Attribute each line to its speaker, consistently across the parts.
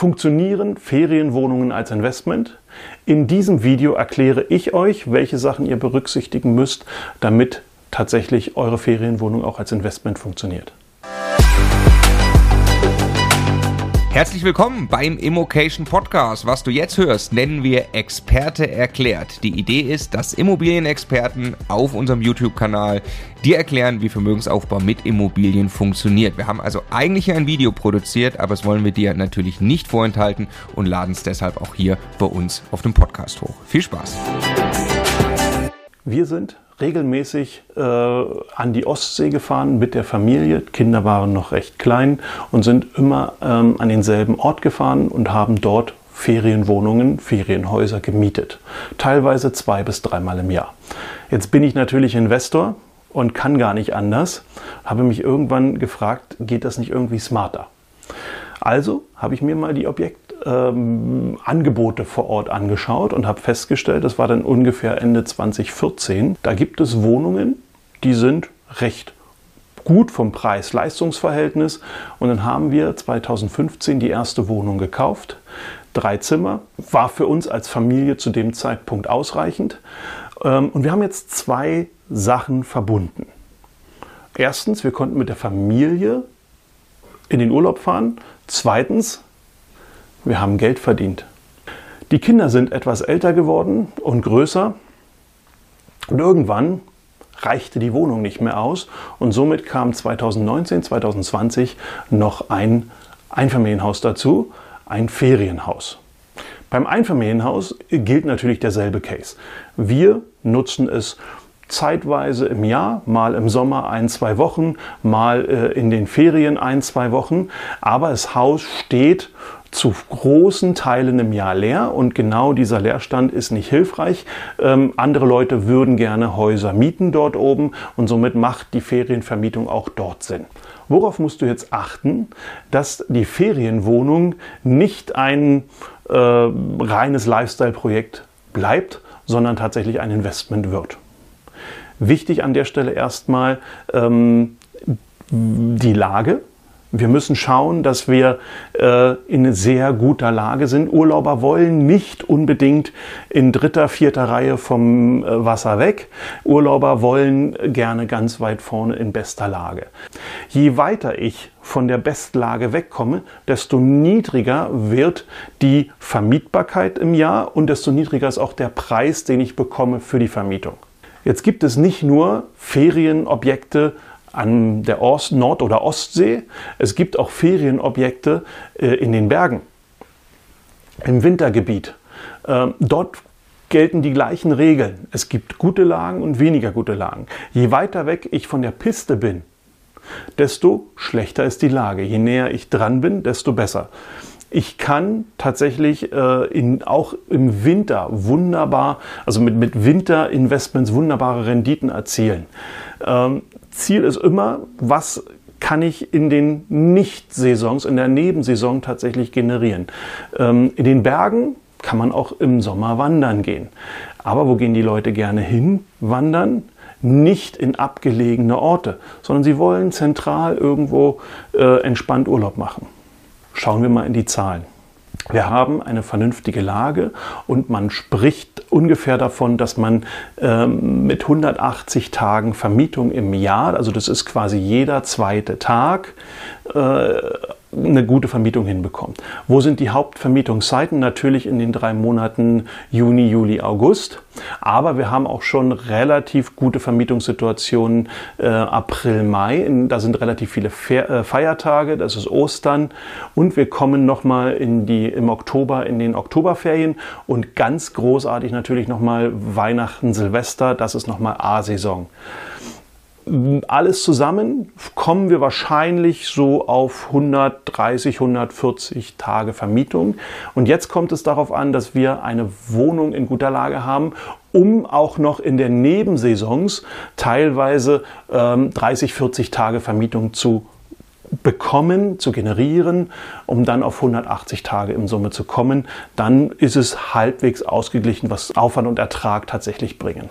Speaker 1: Funktionieren Ferienwohnungen als Investment? In diesem Video erkläre ich euch, welche Sachen ihr berücksichtigen müsst, damit tatsächlich eure Ferienwohnung auch als Investment funktioniert.
Speaker 2: Herzlich willkommen beim Immocation Podcast. Was du jetzt hörst, nennen wir Experte erklärt. Die Idee ist, dass Immobilienexperten auf unserem YouTube-Kanal dir erklären, wie Vermögensaufbau mit Immobilien funktioniert. Wir haben also eigentlich ein Video produziert, aber es wollen wir dir natürlich nicht vorenthalten und laden es deshalb auch hier bei uns auf dem Podcast hoch. Viel Spaß!
Speaker 1: Wir sind regelmäßig äh, an die Ostsee gefahren mit der Familie. Kinder waren noch recht klein und sind immer ähm, an denselben Ort gefahren und haben dort Ferienwohnungen, Ferienhäuser gemietet. Teilweise zwei bis dreimal im Jahr. Jetzt bin ich natürlich Investor und kann gar nicht anders. Habe mich irgendwann gefragt, geht das nicht irgendwie smarter? Also habe ich mir mal die Objekt ähm, Angebote vor Ort angeschaut und habe festgestellt, das war dann ungefähr Ende 2014, da gibt es Wohnungen, die sind recht gut vom Preis-Leistungs-Verhältnis. Und dann haben wir 2015 die erste Wohnung gekauft. Drei Zimmer, war für uns als Familie zu dem Zeitpunkt ausreichend. Ähm, und wir haben jetzt zwei Sachen verbunden. Erstens, wir konnten mit der Familie in den Urlaub fahren. Zweitens, wir haben Geld verdient. Die Kinder sind etwas älter geworden und größer. Und irgendwann reichte die Wohnung nicht mehr aus und somit kam 2019, 2020 noch ein Einfamilienhaus dazu, ein Ferienhaus. Beim Einfamilienhaus gilt natürlich derselbe Case. Wir nutzen es zeitweise im Jahr, mal im Sommer ein, zwei Wochen, mal äh, in den Ferien ein, zwei Wochen. Aber das Haus steht zu großen Teilen im Jahr leer und genau dieser Leerstand ist nicht hilfreich. Ähm, andere Leute würden gerne Häuser mieten dort oben und somit macht die Ferienvermietung auch dort Sinn. Worauf musst du jetzt achten, dass die Ferienwohnung nicht ein äh, reines Lifestyle-Projekt bleibt, sondern tatsächlich ein Investment wird? Wichtig an der Stelle erstmal ähm, die Lage. Wir müssen schauen, dass wir äh, in sehr guter Lage sind. Urlauber wollen nicht unbedingt in dritter, vierter Reihe vom äh, Wasser weg. Urlauber wollen gerne ganz weit vorne in bester Lage. Je weiter ich von der Bestlage wegkomme, desto niedriger wird die Vermietbarkeit im Jahr und desto niedriger ist auch der Preis, den ich bekomme für die Vermietung. Jetzt gibt es nicht nur Ferienobjekte an der Ost-, Nord- oder Ostsee, es gibt auch Ferienobjekte äh, in den Bergen, im Wintergebiet. Ähm, dort gelten die gleichen Regeln. Es gibt gute Lagen und weniger gute Lagen. Je weiter weg ich von der Piste bin, desto schlechter ist die Lage. Je näher ich dran bin, desto besser ich kann tatsächlich äh, in, auch im Winter wunderbar, also mit, mit Winterinvestments wunderbare Renditen erzielen. Ähm, Ziel ist immer, was kann ich in den Nicht-Saisons, in der Nebensaison tatsächlich generieren. Ähm, in den Bergen kann man auch im Sommer wandern gehen. Aber wo gehen die Leute gerne hin wandern? Nicht in abgelegene Orte, sondern sie wollen zentral irgendwo äh, entspannt Urlaub machen. Schauen wir mal in die Zahlen. Wir haben eine vernünftige Lage und man spricht ungefähr davon, dass man ähm, mit 180 Tagen Vermietung im Jahr, also das ist quasi jeder zweite Tag, äh, eine gute Vermietung hinbekommt. Wo sind die Hauptvermietungszeiten? Natürlich in den drei Monaten Juni, Juli, August. Aber wir haben auch schon relativ gute Vermietungssituationen äh, April, Mai. Da sind relativ viele äh, Feiertage, das ist Ostern. Und wir kommen nochmal im Oktober in den Oktoberferien. Und ganz großartig natürlich nochmal Weihnachten, Silvester, das ist nochmal A-Saison alles zusammen kommen wir wahrscheinlich so auf 130, 140 Tage Vermietung. Und jetzt kommt es darauf an, dass wir eine Wohnung in guter Lage haben, um auch noch in der Nebensaisons teilweise ähm, 30, 40 Tage Vermietung zu bekommen, zu generieren, um dann auf 180 Tage im Summe zu kommen. Dann ist es halbwegs ausgeglichen, was Aufwand und Ertrag tatsächlich bringen.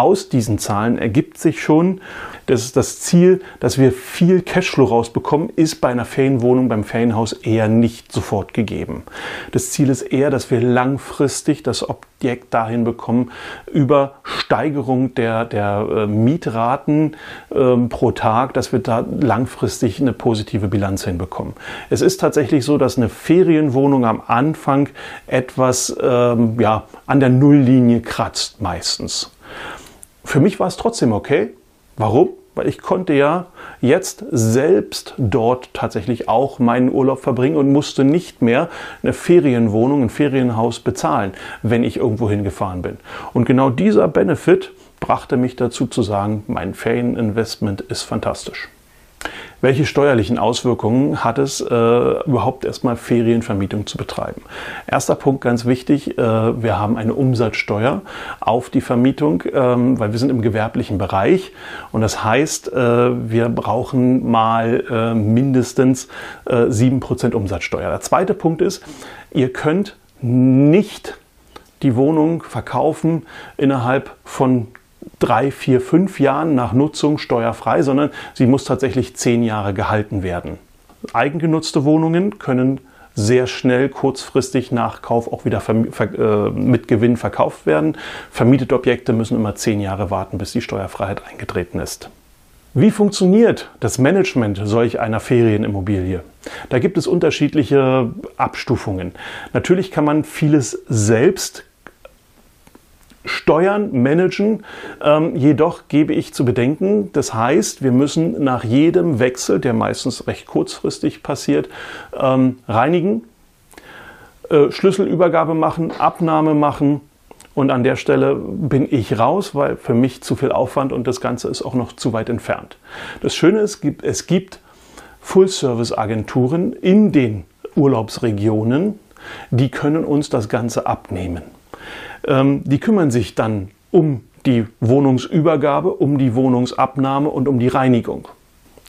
Speaker 1: Aus diesen Zahlen ergibt sich schon, dass das Ziel, dass wir viel Cashflow rausbekommen, ist bei einer Ferienwohnung, beim Ferienhaus eher nicht sofort gegeben. Das Ziel ist eher, dass wir langfristig das Objekt dahin bekommen, über Steigerung der, der äh, Mietraten äh, pro Tag, dass wir da langfristig eine positive Bilanz hinbekommen. Es ist tatsächlich so, dass eine Ferienwohnung am Anfang etwas ähm, ja, an der Nulllinie kratzt meistens. Für mich war es trotzdem okay. Warum? Weil ich konnte ja jetzt selbst dort tatsächlich auch meinen Urlaub verbringen und musste nicht mehr eine Ferienwohnung, ein Ferienhaus bezahlen, wenn ich irgendwo hingefahren bin. Und genau dieser Benefit brachte mich dazu zu sagen, mein Ferieninvestment ist fantastisch. Welche steuerlichen Auswirkungen hat es, äh, überhaupt erstmal Ferienvermietung zu betreiben? Erster Punkt ganz wichtig, äh, wir haben eine Umsatzsteuer auf die Vermietung, ähm, weil wir sind im gewerblichen Bereich und das heißt, äh, wir brauchen mal äh, mindestens äh, sieben Prozent Umsatzsteuer. Der zweite Punkt ist, ihr könnt nicht die Wohnung verkaufen innerhalb von drei, vier, fünf Jahren nach Nutzung steuerfrei, sondern sie muss tatsächlich zehn Jahre gehalten werden. Eigengenutzte Wohnungen können sehr schnell kurzfristig nach Kauf auch wieder äh, mit Gewinn verkauft werden. Vermietete Objekte müssen immer zehn Jahre warten, bis die Steuerfreiheit eingetreten ist. Wie funktioniert das Management solch einer Ferienimmobilie? Da gibt es unterschiedliche Abstufungen. Natürlich kann man vieles selbst steuern, managen. Ähm, jedoch gebe ich zu bedenken, das heißt, wir müssen nach jedem Wechsel, der meistens recht kurzfristig passiert, ähm, reinigen, äh, Schlüsselübergabe machen, Abnahme machen. Und an der Stelle bin ich raus, weil für mich zu viel Aufwand und das Ganze ist auch noch zu weit entfernt. Das Schöne ist, es gibt Full-Service-Agenturen in den Urlaubsregionen, die können uns das Ganze abnehmen. Ähm, die kümmern sich dann um die Wohnungsübergabe, um die Wohnungsabnahme und um die Reinigung.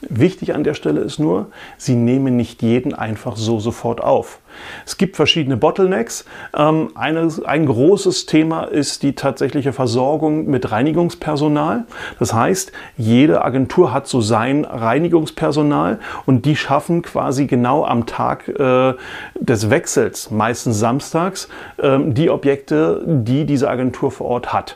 Speaker 1: Wichtig an der Stelle ist nur, sie nehmen nicht jeden einfach so sofort auf. Es gibt verschiedene Bottlenecks. Ähm, eine, ein großes Thema ist die tatsächliche Versorgung mit Reinigungspersonal. Das heißt, jede Agentur hat so sein Reinigungspersonal und die schaffen quasi genau am Tag äh, des Wechsels, meistens samstags, äh, die Objekte, die diese Agentur vor Ort hat.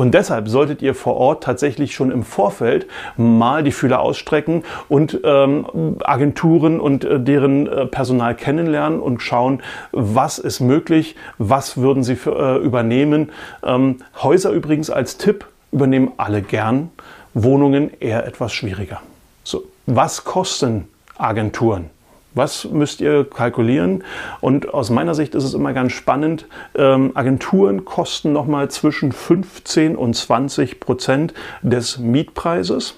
Speaker 1: Und deshalb solltet ihr vor Ort tatsächlich schon im Vorfeld mal die Fühler ausstrecken und ähm, Agenturen und äh, deren äh, Personal kennenlernen und schauen, was ist möglich, was würden sie für, äh, übernehmen. Ähm, Häuser übrigens als Tipp übernehmen alle gern, Wohnungen eher etwas schwieriger. So, was kosten Agenturen? Was müsst ihr kalkulieren? Und aus meiner Sicht ist es immer ganz spannend. Ähm, Agenturen kosten nochmal zwischen 15 und 20 Prozent des Mietpreises.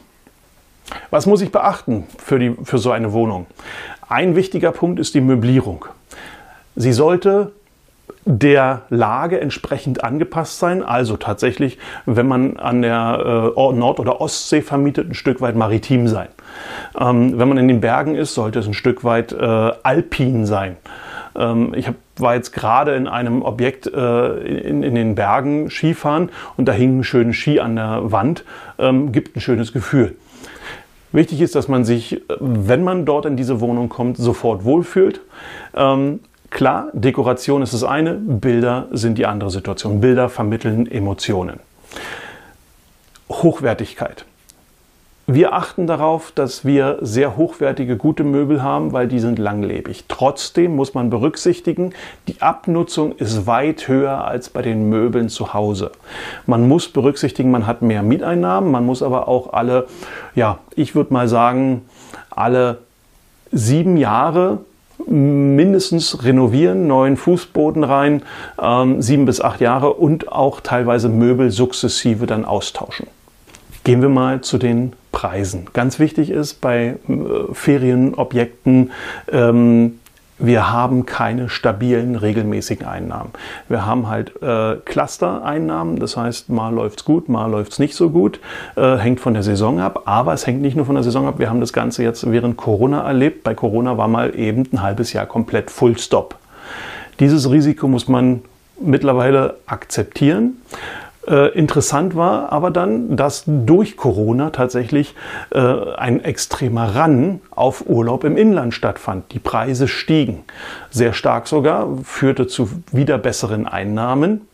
Speaker 1: Was muss ich beachten für, die, für so eine Wohnung? Ein wichtiger Punkt ist die Möblierung. Sie sollte der Lage entsprechend angepasst sein. Also tatsächlich, wenn man an der äh, Nord- oder Ostsee vermietet, ein Stück weit maritim sein. Ähm, wenn man in den Bergen ist, sollte es ein Stück weit äh, alpin sein. Ähm, ich hab, war jetzt gerade in einem Objekt äh, in, in, den Bergen Skifahren und da hing ein schöner Ski an der Wand. Ähm, gibt ein schönes Gefühl. Wichtig ist, dass man sich, äh, wenn man dort in diese Wohnung kommt, sofort wohlfühlt. Ähm, Klar, Dekoration ist das eine, Bilder sind die andere Situation. Bilder vermitteln Emotionen. Hochwertigkeit. Wir achten darauf, dass wir sehr hochwertige, gute Möbel haben, weil die sind langlebig. Trotzdem muss man berücksichtigen, die Abnutzung ist weit höher als bei den Möbeln zu Hause. Man muss berücksichtigen, man hat mehr Mieteinnahmen, man muss aber auch alle, ja, ich würde mal sagen, alle sieben Jahre mindestens renovieren, neuen Fußboden rein, ähm, sieben bis acht Jahre und auch teilweise Möbel sukzessive dann austauschen. Gehen wir mal zu den Preisen. Ganz wichtig ist bei äh, Ferienobjekten ähm, wir haben keine stabilen, regelmäßigen Einnahmen. Wir haben halt äh, Cluster-Einnahmen, das heißt, mal läuft's gut, mal läuft's nicht so gut, äh, hängt von der Saison ab, aber es hängt nicht nur von der Saison ab, wir haben das Ganze jetzt während Corona erlebt. Bei Corona war mal eben ein halbes Jahr komplett Full Stop. Dieses Risiko muss man mittlerweile akzeptieren. Äh, interessant war aber dann, dass durch Corona tatsächlich äh, ein extremer Run auf Urlaub im Inland stattfand. Die Preise stiegen sehr stark sogar, führte zu wieder besseren Einnahmen.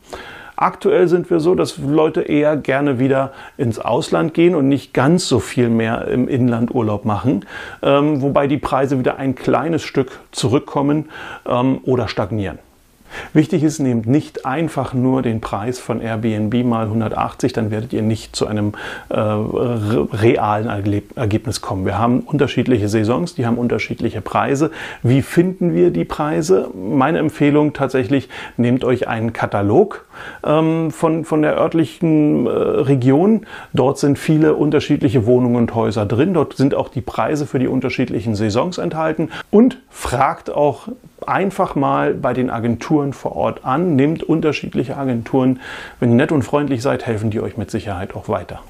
Speaker 1: Aktuell sind wir so, dass Leute eher gerne wieder ins Ausland gehen und nicht ganz so viel mehr im Inland Urlaub machen, ähm, wobei die Preise wieder ein kleines Stück zurückkommen ähm, oder stagnieren. Wichtig ist, nehmt nicht einfach nur den Preis von Airbnb mal 180, dann werdet ihr nicht zu einem äh, realen Ergebnis kommen. Wir haben unterschiedliche Saisons, die haben unterschiedliche Preise. Wie finden wir die Preise? Meine Empfehlung tatsächlich, nehmt euch einen Katalog ähm, von, von der örtlichen äh, Region. Dort sind viele unterschiedliche Wohnungen und Häuser drin. Dort sind auch die Preise für die unterschiedlichen Saisons enthalten. Und fragt auch einfach mal bei den Agenturen vor Ort an, nehmt unterschiedliche Agenturen. Wenn ihr nett und freundlich seid, helfen die euch mit Sicherheit auch weiter.